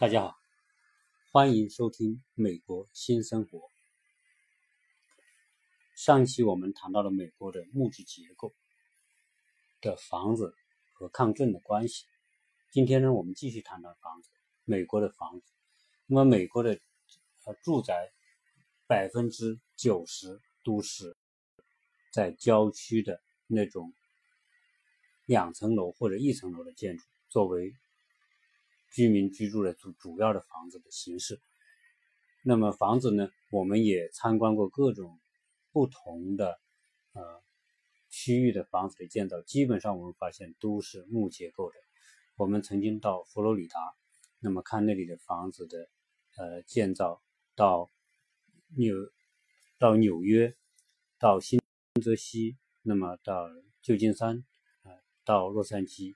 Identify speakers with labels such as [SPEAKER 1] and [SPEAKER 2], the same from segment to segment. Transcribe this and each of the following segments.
[SPEAKER 1] 大家好，欢迎收听《美国新生活》。上期我们谈到了美国的木质结构的房子和抗震的关系。今天呢，我们继续谈到房子，美国的房子。那么，美国的呃住宅百分之九十都是在郊区的那种两层楼或者一层楼的建筑，作为。居民居住的主主要的房子的形式，那么房子呢？我们也参观过各种不同的呃区域的房子的建造，基本上我们发现都是木结构的。我们曾经到佛罗里达，那么看那里的房子的呃建造，到纽到纽约，到新泽西，那么到旧金山，啊，到洛杉矶。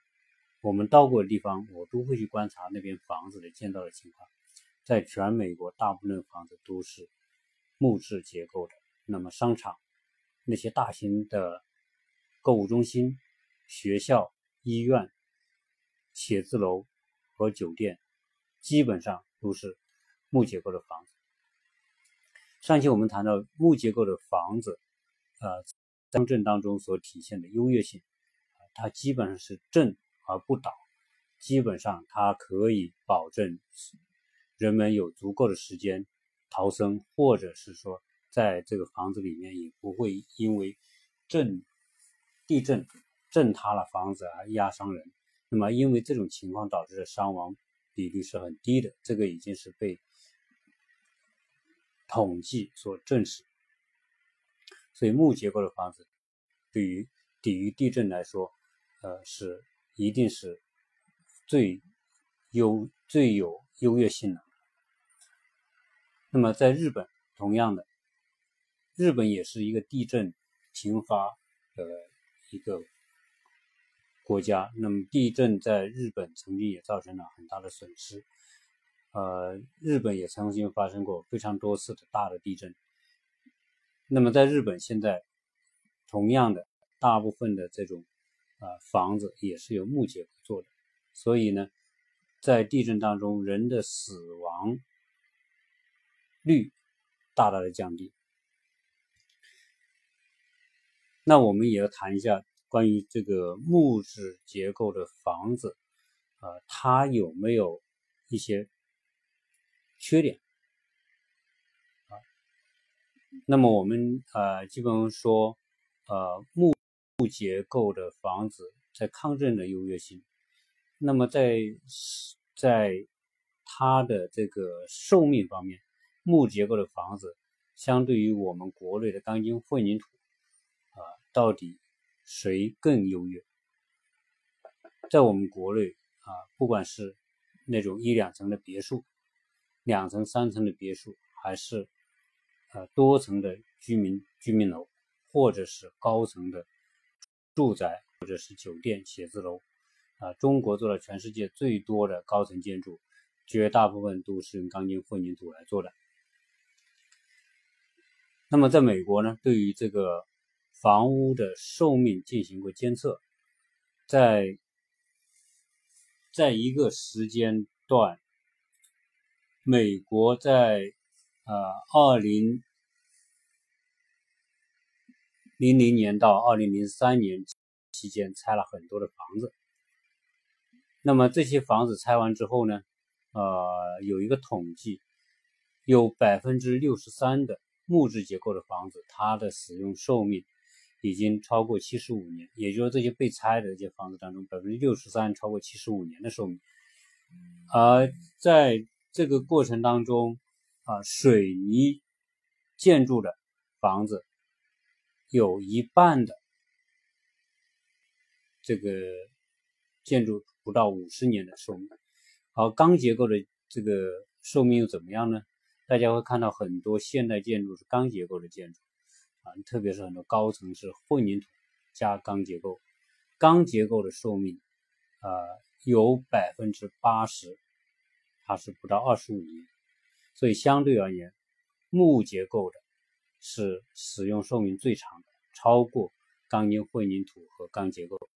[SPEAKER 1] 我们到过的地方，我都会去观察那边房子的建造的情况。在全美国，大部分房子都是木质结构的。那么，商场、那些大型的购物中心、学校、医院、写字楼和酒店，基本上都是木结构的房子。上期我们谈到木结构的房子，呃，乡镇当中所体现的优越性，它基本上是镇。而不倒，基本上它可以保证人们有足够的时间逃生，或者是说在这个房子里面也不会因为震地震震塌了房子而压伤人。那么因为这种情况导致的伤亡比例是很低的，这个已经是被统计所证实。所以木结构的房子对于抵御地震来说，呃是。一定是最优、最有优越性的。那么，在日本，同样的，日本也是一个地震频发的一个国家。那么，地震在日本曾经也造成了很大的损失。呃，日本也曾经发生过非常多次的大的地震。那么，在日本现在，同样的，大部分的这种。啊，房子也是由木结构做的，所以呢，在地震当中，人的死亡率大大的降低。那我们也要谈一下关于这个木质结构的房子，啊，它有没有一些缺点？啊，那么我们呃，基本上说，呃，木。木结构的房子在抗震的优越性，那么在在它的这个寿命方面，木结构的房子相对于我们国内的钢筋混凝土啊，到底谁更优越？在我们国内啊，不管是那种一两层的别墅、两层、三层的别墅，还是呃多层的居民居民楼，或者是高层的。住宅或者是酒店、写字楼，啊，中国做了全世界最多的高层建筑，绝大部分都是用钢筋混凝土来做的。那么在美国呢，对于这个房屋的寿命进行过监测，在在一个时间段，美国在呃二零。零零年到二零零三年期间拆了很多的房子，那么这些房子拆完之后呢，呃，有一个统计，有百分之六十三的木质结构的房子，它的使用寿命已经超过七十五年，也就是这些被拆的这些房子当中，百分之六十三超过七十五年的寿命。而在这个过程当中，啊，水泥建筑的房子。有一半的这个建筑不到五十年的寿命，而钢结构的这个寿命又怎么样呢？大家会看到很多现代建筑是钢结构的建筑啊，特别是很多高层是混凝土加钢结构，钢结构的寿命啊有百分之八十，它是不到二十五年，所以相对而言，木结构的。是使用寿命最长的，超过钢筋混凝土和钢结构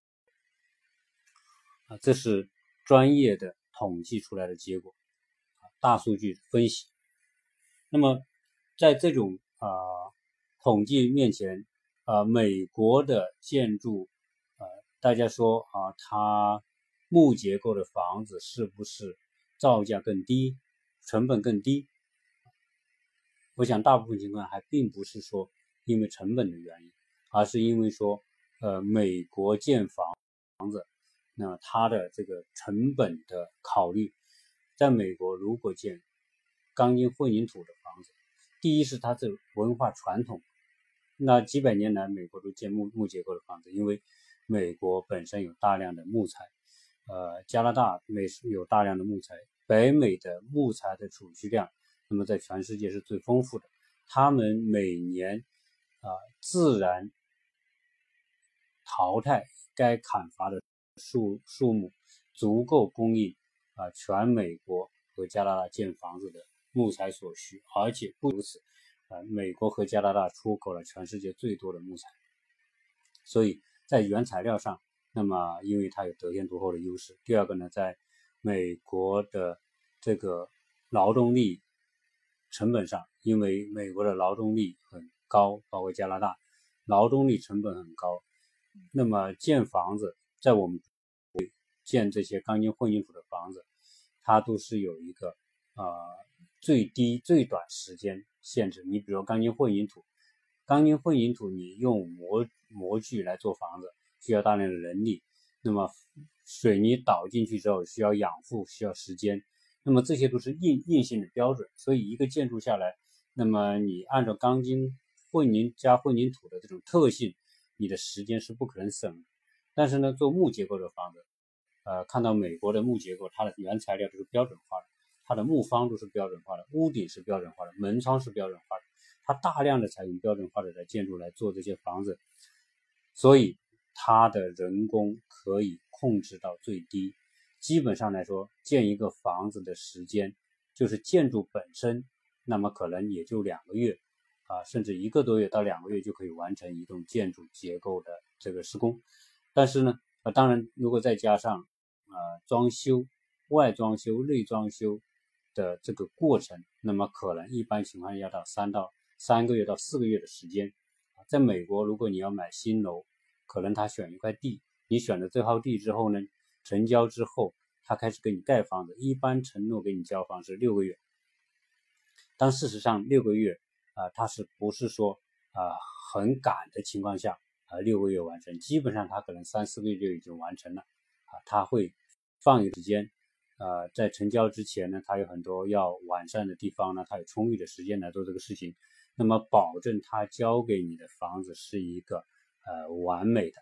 [SPEAKER 1] 啊，这是专业的统计出来的结果。大数据分析。那么在这种啊统计面前，啊美国的建筑，呃大家说啊它木结构的房子是不是造价更低，成本更低？我想大部分情况还并不是说因为成本的原因，而是因为说呃美国建房房子。那它的这个成本的考虑，在美国如果建钢筋混凝土的房子，第一是它这文化传统，那几百年来美国都建木木结构的房子，因为美国本身有大量的木材，呃，加拿大美有大量的木材，北美的木材的储蓄量，那么在全世界是最丰富的，他们每年啊自然淘汰该砍伐的。树树木足够供应啊全美国和加拿大建房子的木材所需，而且不如此，啊美国和加拿大出口了全世界最多的木材，所以在原材料上，那么因为它有得天独厚的优势。第二个呢，在美国的这个劳动力成本上，因为美国的劳动力很高，包括加拿大劳动力成本很高，那么建房子。在我们建这些钢筋混凝土的房子，它都是有一个呃最低最短时间限制。你比如钢筋混凝土，钢筋混凝土你用模模具来做房子，需要大量的人力。那么水泥倒进去之后需要养护，需要时间。那么这些都是硬硬性的标准。所以一个建筑下来，那么你按照钢筋混凝加混凝土的这种特性，你的时间是不可能省。但是呢，做木结构的房子，呃，看到美国的木结构，它的原材料都是标准化的，它的木方都是标准化的，屋顶是标准化的，门窗是标准化的，它大量的采用标准化的建筑来做这些房子，所以它的人工可以控制到最低。基本上来说，建一个房子的时间，就是建筑本身，那么可能也就两个月，啊，甚至一个多月到两个月就可以完成一栋建筑结构的这个施工。但是呢，啊，当然，如果再加上，呃，装修、外装修、内装修的这个过程，那么可能一般情况下要到三到三个月到四个月的时间。在美国，如果你要买新楼，可能他选一块地，你选了这套地之后呢，成交之后，他开始给你盖房子，一般承诺给你交房是六个月。但事实上，六个月啊，他是不是说啊很赶的情况下？啊，六个月完成，基本上他可能三四个月就已经完成了。啊，他会放一个时间，呃，在成交之前呢，他有很多要完善的地方呢，他有充裕的时间来做这个事情。那么，保证他交给你的房子是一个呃完美的，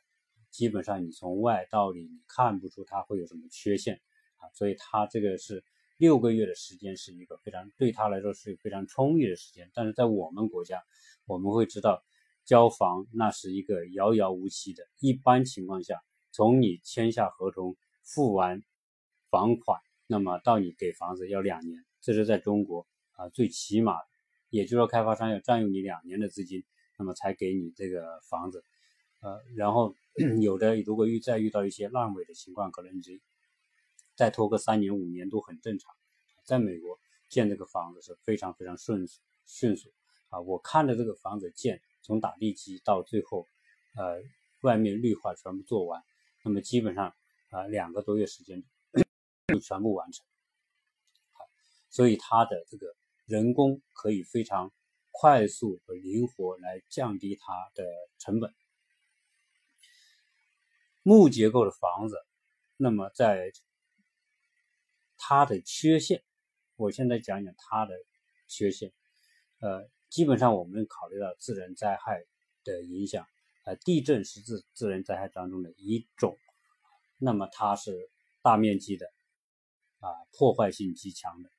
[SPEAKER 1] 基本上你从外到里你看不出它会有什么缺陷啊。所以，他这个是六个月的时间是一个非常对他来说是非常充裕的时间。但是在我们国家，我们会知道。交房那是一个遥遥无期的，一般情况下，从你签下合同、付完房款，那么到你给房子要两年，这是在中国啊最起码，也就是说开发商要占用你两年的资金，那么才给你这个房子，呃，然后 有的如果遇再遇到一些烂尾的情况，可能就再拖个三年五年都很正常。在美国建这个房子是非常非常顺迅速啊，我看着这个房子建。从打地基到最后，呃，外面绿化全部做完，那么基本上啊两个多月时间就全部完成。好，所以它的这个人工可以非常快速和灵活来降低它的成本。木结构的房子，那么在它的缺陷，我现在讲讲它的缺陷，呃。基本上我们考虑到自然灾害的影响，呃，地震是自自然灾害当中的一种，那么它是大面积的，啊，破坏性极强的。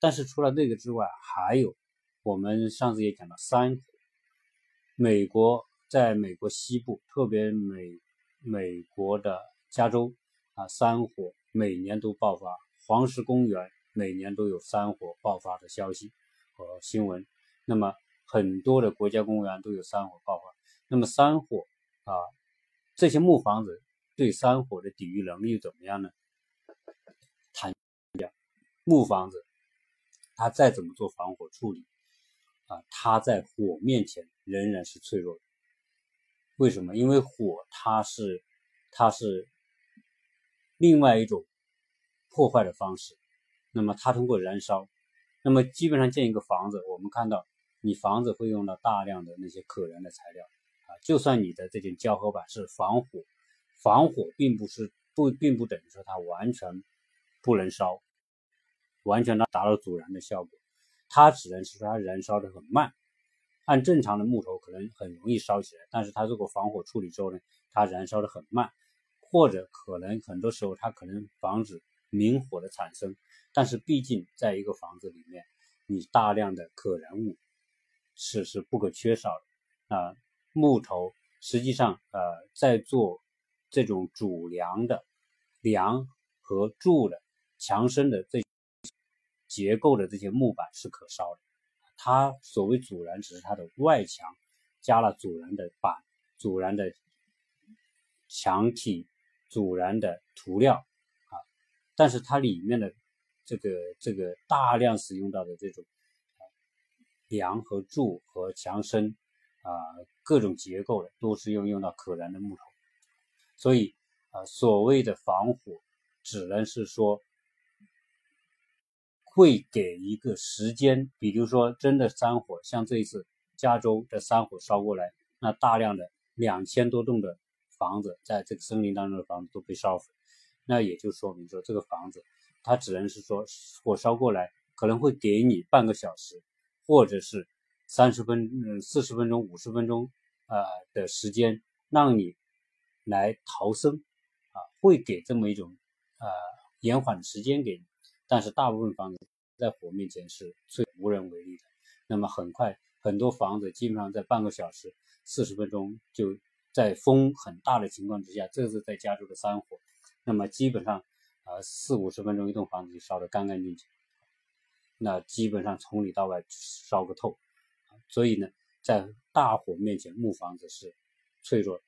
[SPEAKER 1] 但是除了那个之外，还有我们上次也讲到山火，美国在美国西部，特别美美国的加州啊，山火每年都爆发，黄石公园每年都有山火爆发的消息和新闻。那么很多的国家公园都有山火爆发。那么山火啊，这些木房子对山火的抵御能力怎么样呢？谈木房子它再怎么做防火处理，啊，它在火面前仍然是脆弱的。为什么？因为火它是它是另外一种破坏的方式。那么它通过燃烧，那么基本上建一个房子，我们看到你房子会用到大量的那些可燃的材料啊，就算你的这件胶合板是防火，防火并不是不并不等于说它完全不能烧。完全达达到阻燃的效果，它只能是说它燃烧的很慢。按正常的木头可能很容易烧起来，但是它如果防火处理之后呢，它燃烧的很慢，或者可能很多时候它可能防止明火的产生。但是毕竟在一个房子里面，你大量的可燃物是是不可缺少的啊。木头实际上呃在做这种主梁的梁和柱的墙身的这。结构的这些木板是可烧的，它所谓阻燃只是它的外墙加了阻燃的板、阻燃的墙体、阻燃的涂料啊，但是它里面的这个这个大量使用到的这种梁和柱和墙身啊各种结构的都是用用到可燃的木头，所以啊所谓的防火只能是说。会给一个时间，比如说真的山火，像这一次加州的山火烧过来，那大量的两千多栋的房子，在这个森林当中的房子都被烧毁，那也就说明说这个房子它只能是说火烧过来可能会给你半个小时，或者是三十分嗯四十分钟五十分钟啊的时间让你来逃生啊，会给这么一种啊延缓时间给你。但是大部分房子在火面前是最无人为力的。那么很快，很多房子基本上在半个小时、四十分钟就在风很大的情况之下，这是在加州的山火。那么基本上，呃，四五十分钟一栋房子就烧得干干净净，那基本上从里到外烧个透。所以呢，在大火面前，木房子是脆弱。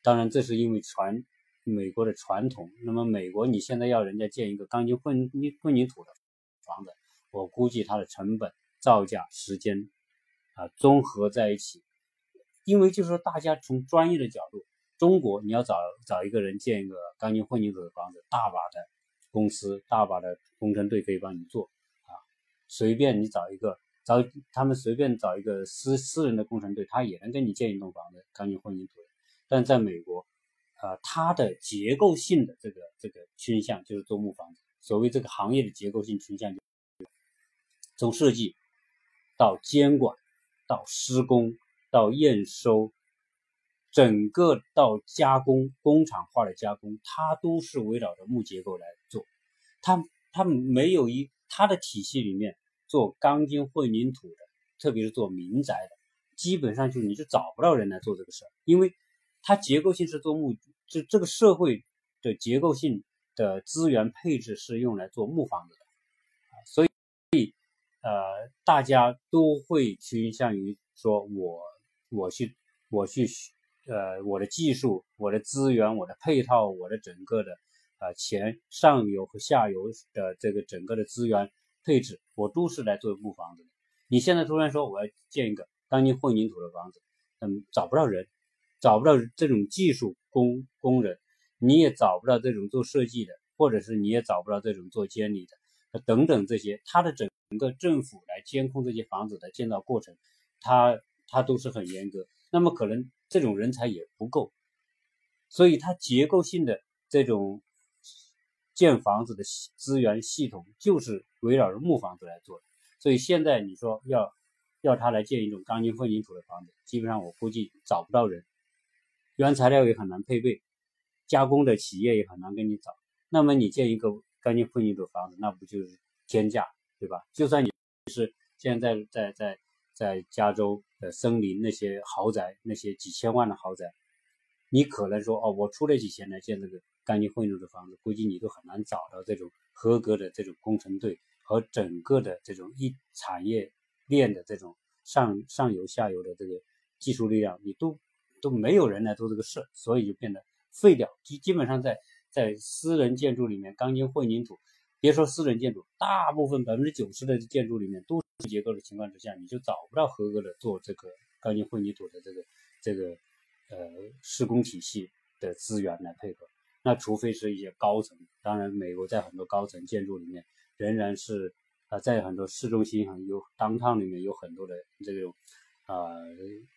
[SPEAKER 1] 当然，这是因为传。美国的传统，那么美国你现在要人家建一个钢筋混凝混凝土的房子，我估计它的成本、造价、时间啊综合在一起，因为就是说大家从专业的角度，中国你要找找一个人建一个钢筋混凝土的房子，大把的公司、大把的工程队可以帮你做啊，随便你找一个找他们随便找一个私私人的工程队，他也能给你建一栋房子钢筋混凝土的，但在美国。呃，它的结构性的这个这个倾向就是做木房子。所谓这个行业的结构性倾向就，从设计到监管到施工到验收，整个到加工工厂化的加工，它都是围绕着木结构来做。它它没有一它的体系里面做钢筋混凝土的，特别是做民宅的，基本上就你就找不到人来做这个事儿，因为它结构性是做木。就这个社会的结构性的资源配置是用来做木房子的，所以，呃，大家都会倾向于说，我我去我去，呃，我的技术、我的资源、我的配套、我的整个的呃前上游和下游的这个整个的资源配置，我都是来做木房子的。你现在突然说我要建一个钢筋混凝土的房子，嗯，找不到人。找不到这种技术工工人，你也找不到这种做设计的，或者是你也找不到这种做监理的，等等这些，它的整个政府来监控这些房子的建造过程，它它都是很严格。那么可能这种人才也不够，所以它结构性的这种建房子的资源系统就是围绕着木房子来做的。所以现在你说要要他来建一种钢筋混凝土的房子，基本上我估计找不到人。原材料也很难配备，加工的企业也很难给你找。那么你建一个钢筋混凝土房子，那不就是天价，对吧？就算你是现在在在在加州的森林那些豪宅，那些几千万的豪宅，你可能说哦，我出得起钱来建这个钢筋混凝土的房子，估计你都很难找到这种合格的这种工程队和整个的这种一产业链的这种上上游下游的这个技术力量，你都。都没有人来做这个事，所以就变得废掉。基基本上在在私人建筑里面，钢筋混凝土别说私人建筑，大部分百分之九十的建筑里面都是结构的情况之下，你就找不到合格的做这个钢筋混凝土的这个这个呃施工体系的资源来配合。那除非是一些高层，当然美国在很多高层建筑里面仍然是啊，在很多市中心很有当趟里面有很多的这种。呃，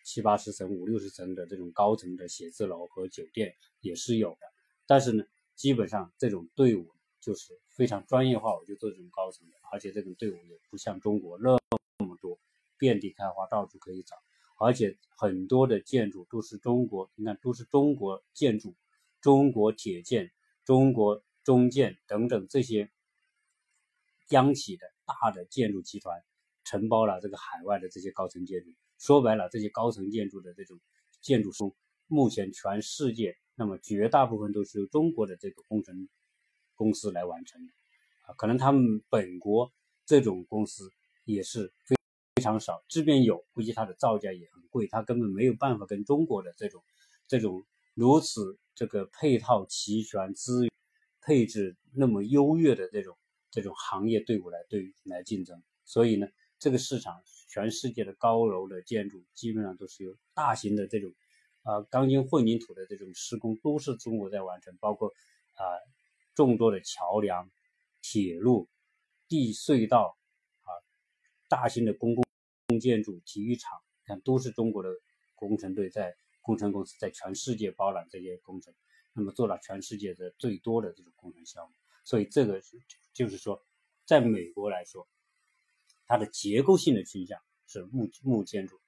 [SPEAKER 1] 七八十层、五六十层的这种高层的写字楼和酒店也是有的，但是呢，基本上这种队伍就是非常专业化，我就做这种高层的，而且这种队伍也不像中国那么多，遍地开花，到处可以找，而且很多的建筑都是中国，你看都是中国建筑、中国铁建、中国中建等等这些央企的大的建筑集团承包了这个海外的这些高层建筑。说白了，这些高层建筑的这种建筑中，目前全世界那么绝大部分都是由中国的这个工程公司来完成的。啊，可能他们本国这种公司也是非常少，即便有，估计它的造价也很贵，它根本没有办法跟中国的这种这种如此这个配套齐全、资源配置那么优越的这种这种行业队伍来对来竞争，所以呢，这个市场。全世界的高楼的建筑基本上都是由大型的这种啊钢筋混凝土的这种施工都是中国在完成，包括啊众多的桥梁、铁路、地隧道啊大型的公共建筑、体育场，看都是中国的工程队在工程公司在全世界包揽这些工程，那么做了全世界的最多的这种工程项目，所以这个是就是说，在美国来说。它的结构性的倾向是木木建筑，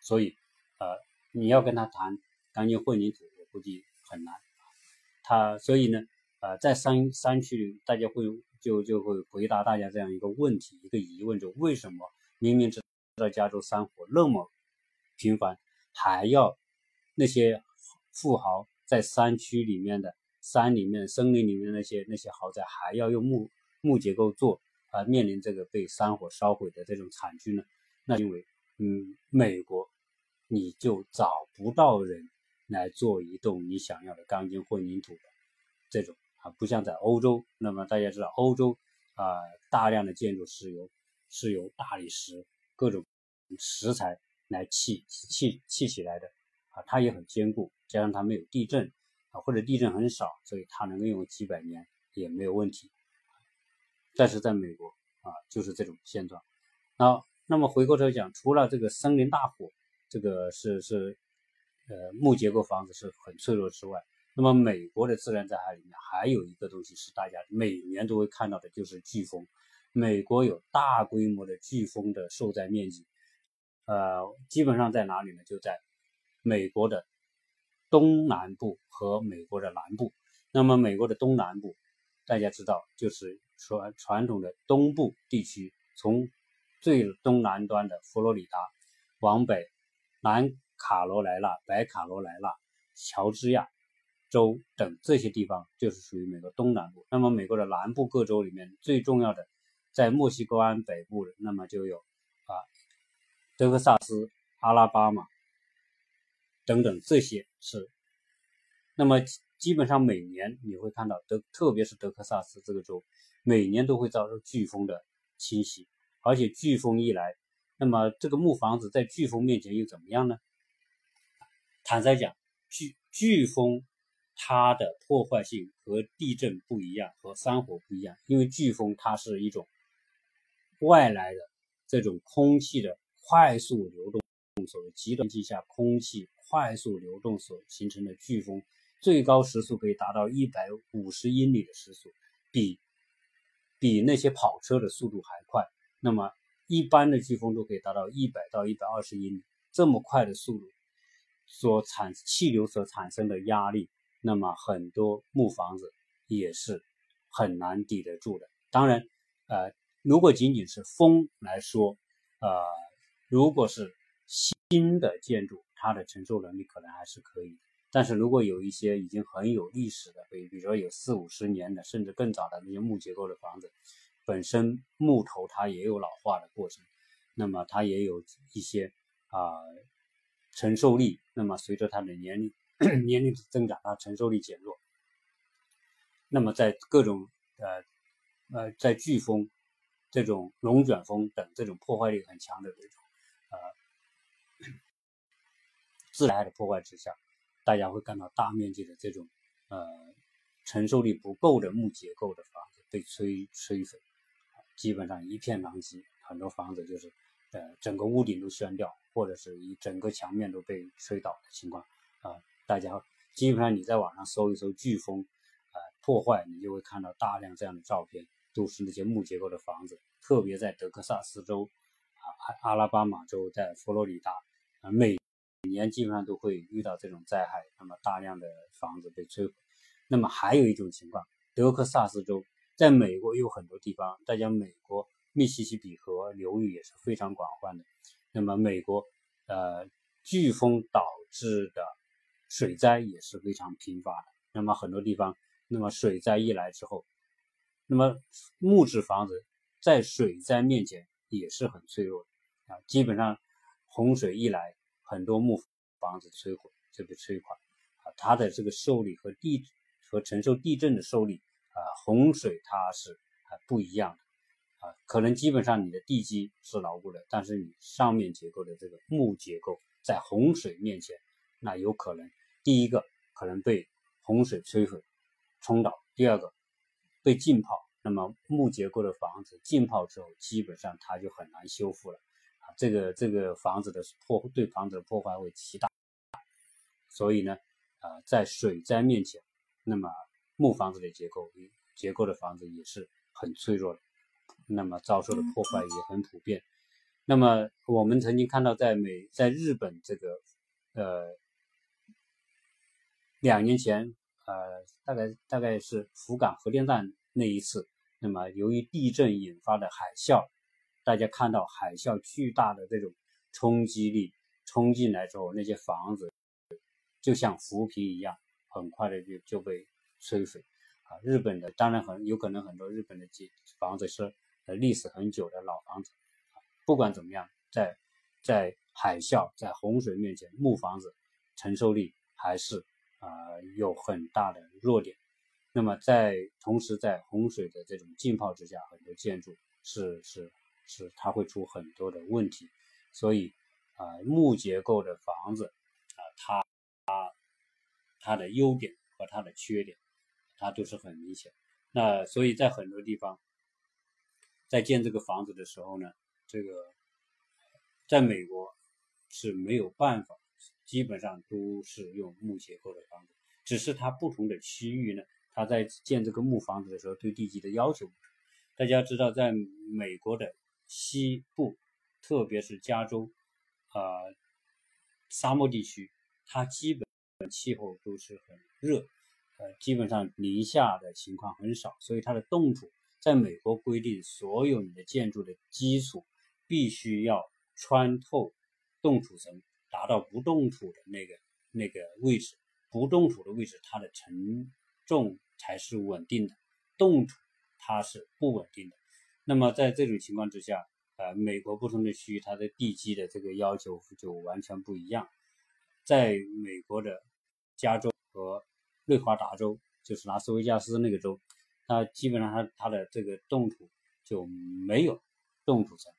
[SPEAKER 1] 所以，呃，你要跟他谈钢筋混凝土，我估计很难。他所以呢，呃，在山山区，大家会就就会回答大家这样一个问题，一个疑问：就为什么明明知道加州山火那么频繁，还要那些富豪在山区里面的山里面、森林里面的那些那些豪宅，还要用木木结构做？啊，面临这个被山火烧毁的这种惨剧呢，那因为，嗯，美国你就找不到人来做一栋你想要的钢筋混凝土的这种啊，不像在欧洲，那么大家知道，欧洲啊，大量的建筑是由是由大理石各种石材来砌砌砌起来的啊，它也很坚固，加上它没有地震啊，或者地震很少，所以它能够用几百年也没有问题。但是在美国啊，就是这种现状。那那么回过头讲，除了这个森林大火，这个是是呃木结构房子是很脆弱之外，那么美国的自然灾害里面还有一个东西是大家每年都会看到的，就是飓风。美国有大规模的飓风的受灾面积，呃，基本上在哪里呢？就在美国的东南部和美国的南部。那么美国的东南部，大家知道就是。传传统的东部地区，从最东南端的佛罗里达往北，南卡罗来纳、北卡罗来纳、乔治亚州等这些地方，就是属于美国东南部。那么美国的南部各州里面最重要的，在墨西哥湾北部的，那么就有啊德克萨斯、阿拉巴马等等这些是。那么基本上每年你会看到德，特别是德克萨斯这个州。每年都会遭受飓风的侵袭，而且飓风一来，那么这个木房子在飓风面前又怎么样呢？坦率讲，飓飓风它的破坏性和地震不一样，和山火不一样，因为飓风它是一种外来的这种空气的快速流动，所谓极端气下空气快速流动所形成的飓风，最高时速可以达到一百五十英里的时速，比。比那些跑车的速度还快，那么一般的飓风都可以达到一百到一百二十英里这么快的速度，所产气流所产生的压力，那么很多木房子也是很难抵得住的。当然，呃，如果仅仅是风来说，呃，如果是新的建筑，它的承受能力可能还是可以。但是如果有一些已经很有历史的，比比如说有四五十年的，甚至更早的那些木结构的房子，本身木头它也有老化的过程，那么它也有一些啊承受力，那么随着它的年龄 年龄的增长，它承受力减弱。那么在各种呃呃，在飓风、这种龙卷风等这种破坏力很强的这种呃 自然的破坏之下，大家会看到大面积的这种呃承受力不够的木结构的房子被摧摧毁，基本上一片狼藉，很多房子就是呃整个屋顶都掀掉，或者是一整个墙面都被吹倒的情况啊，大家基本上你在网上搜一搜飓风。啊破坏，你就会看到大量这样的照片，都是那些木结构的房子，特别在德克萨斯州、啊阿拉巴马州、在佛罗里达，啊美每年基本上都会遇到这种灾害，那么大量的房子被摧毁。那么还有一种情况，德克萨斯州在美国有很多地方，大家美国密西西比河流域也是非常广泛的。那么美国呃飓风导致的水灾也是非常频发的。那么很多地方。那么水灾一来之后，那么木质房子在水灾面前也是很脆弱的啊。基本上洪水一来，很多木房子摧毁就被摧垮啊。它的这个受力和地和承受地震的受力啊，洪水它是啊不一样的啊。可能基本上你的地基是牢固的，但是你上面结构的这个木结构在洪水面前，那有可能第一个可能被洪水摧毁。冲倒，第二个被浸泡，那么木结构的房子浸泡之后，基本上它就很难修复了。这个这个房子的破对房子的破坏会极大，所以呢，啊，在水灾面前，那么木房子的结构结构的房子也是很脆弱的，那么遭受的破坏也很普遍。那么我们曾经看到，在美在日本这个呃两年前。呃，大概大概是福冈核电站那一次，那么由于地震引发的海啸，大家看到海啸巨大的这种冲击力冲进来之后，那些房子就像浮萍一样，很快的就就被摧毁。啊，日本的当然很有可能很多日本的几房子是呃历史很久的老房子，不管怎么样，在在海啸在洪水面前，木房子承受力还是。啊，有很大的弱点。那么在同时，在洪水的这种浸泡之下，很多建筑是是是，它会出很多的问题。所以啊，木结构的房子啊，它它它的优点和它的缺点，它都是很明显。那所以在很多地方，在建这个房子的时候呢，这个在美国是没有办法。基本上都是用木结构的房子，只是它不同的区域呢，它在建这个木房子的时候对地基的要求不同。大家知道，在美国的西部，特别是加州，啊，沙漠地区，它基本气候都是很热，呃，基本上零下的情况很少，所以它的冻土，在美国规定，所有你的建筑的基础必须要穿透冻土层。达到不冻土的那个那个位置，不冻土的位置，它的承重才是稳定的，冻土它是不稳定的。那么在这种情况之下，呃，美国不同的区域它的地基的这个要求就完全不一样。在美国的加州和内华达州，就是拉斯维加斯那个州，它基本上它它的这个冻土就没有冻土层，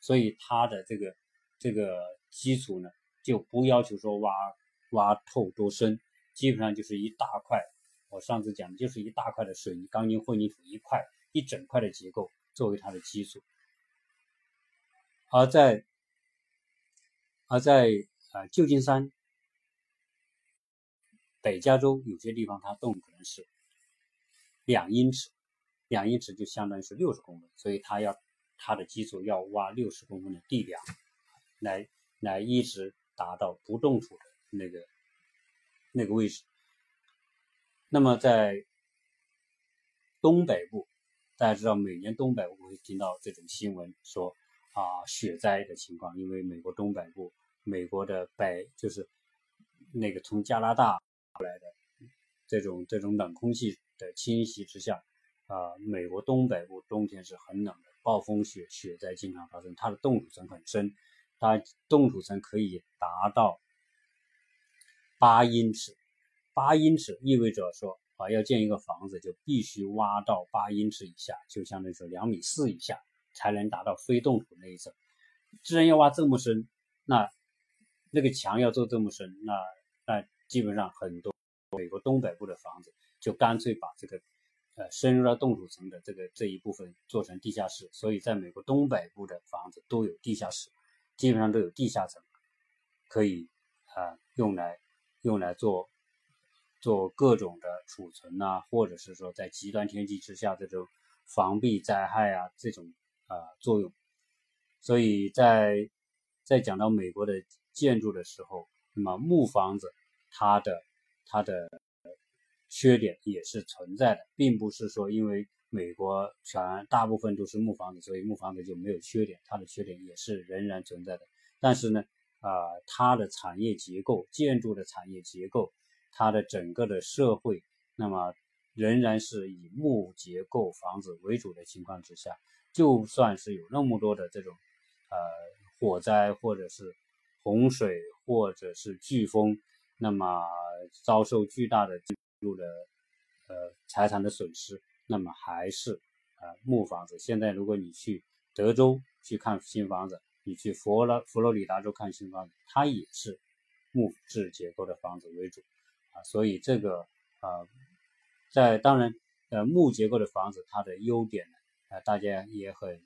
[SPEAKER 1] 所以它的这个这个。基础呢就不要求说挖挖透多深，基本上就是一大块。我上次讲的就是一大块的水泥、钢筋混凝土一块一整块的结构作为它的基础。而在而在啊旧金山、北加州有些地方，它洞可能是两英尺，两英尺就相当于是六十公分，所以它要它的基础要挖六十公分的地梁来。来一直达到不冻土的那个那个位置。那么在东北部，大家知道每年东北部会听到这种新闻，说啊雪灾的情况，因为美国东北部，美国的北就是那个从加拿大过来的这种这种冷空气的侵袭之下，啊美国东北部冬天是很冷的，暴风雪雪灾经常发生，它的冻土层很深。它冻土层可以达到八英尺，八英尺意味着说啊，要建一个房子就必须挖到八英尺以下，就相当于说两米四以下才能达到非冻土那一层。既然要挖这么深，那那个墙要做这么深，那那基本上很多美国东北部的房子就干脆把这个呃深入到冻土层的这个这一部分做成地下室。所以在美国东北部的房子都有地下室，基本上都有地下层，可以啊用来用来做。做各种的储存啊，或者是说在极端天气之下这种防避灾害啊这种啊作用，所以在在讲到美国的建筑的时候，那么木房子它的它的缺点也是存在的，并不是说因为美国全大部分都是木房子，所以木房子就没有缺点，它的缺点也是仍然存在的。但是呢，啊，它的产业结构，建筑的产业结构。它的整个的社会，那么仍然是以木结构房子为主的情况之下，就算是有那么多的这种呃火灾，或者是洪水，或者是飓风，那么遭受巨大的入的呃财产的损失，那么还是呃木房子。现在如果你去德州去看新房子，你去佛罗佛罗里达州看新房子，它也是木质结构的房子为主。啊，所以这个啊，在当然，呃，木结构的房子它的优点呢，啊，大家也很，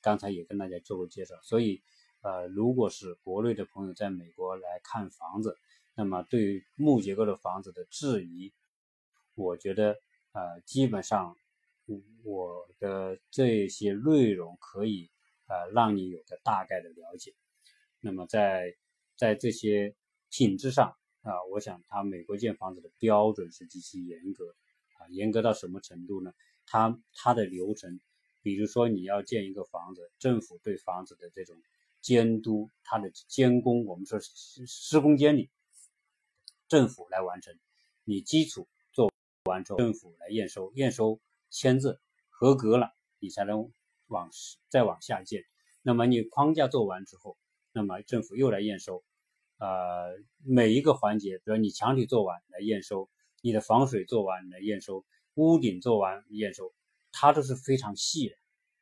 [SPEAKER 1] 刚才也跟大家做过介绍。所以，呃，如果是国内的朋友在美国来看房子，那么对于木结构的房子的质疑，我觉得，呃，基本上我的这些内容可以，呃，让你有个大概的了解。那么在在这些品质上。啊，我想它美国建房子的标准是极其严格，啊，严格到什么程度呢？它它的流程，比如说你要建一个房子，政府对房子的这种监督，它的监工，我们说施施工监理，政府来完成。你基础做完之后，政府来验收，验收签字合格了，你才能往再往下建。那么你框架做完之后，那么政府又来验收。呃，每一个环节，比如你墙体做完来验收，你的防水做完来验收，屋顶做完验收，它都是非常细的。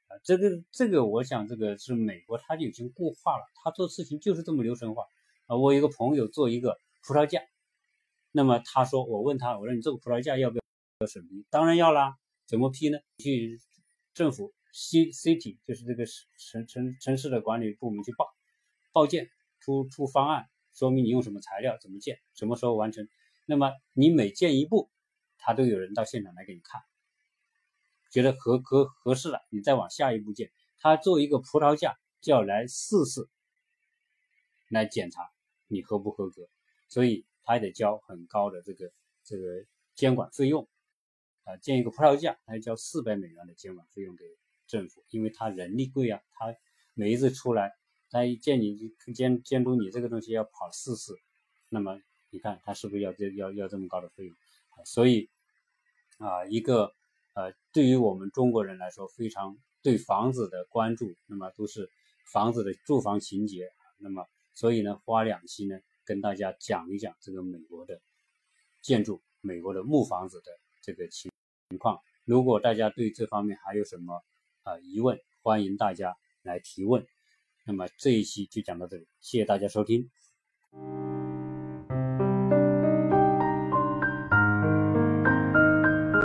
[SPEAKER 1] 啊，这个这个，我想这个是美国，它就已经固化了，他做事情就是这么流程化。啊，我有个朋友做一个葡萄架，那么他说，我问他，我说你这个葡萄架要不要审批？当然要啦，怎么批呢？去政府 C City，就是这个城城城市的管理部门去报报建，出出方案。说明你用什么材料，怎么建，什么时候完成。那么你每建一步，他都有人到现场来给你看，觉得合合合适了，你再往下一步建。他做一个葡萄架就要来四次来检查你合不合格，所以他还得交很高的这个这个监管费用啊。建一个葡萄架还要交四百美元的监管费用给政府，因为他人力贵啊，他每一次出来。他一见你监监督你这个东西要跑四次，那么你看他是不是要这要要这么高的费用？所以啊，一个呃，对于我们中国人来说，非常对房子的关注，那么都是房子的住房情节。那么所以呢，花两期呢，跟大家讲一讲这个美国的建筑，美国的木房子的这个情情况。如果大家对这方面还有什么啊疑问，欢迎大家来提问。那么这一期就讲到这里，谢谢大家收听。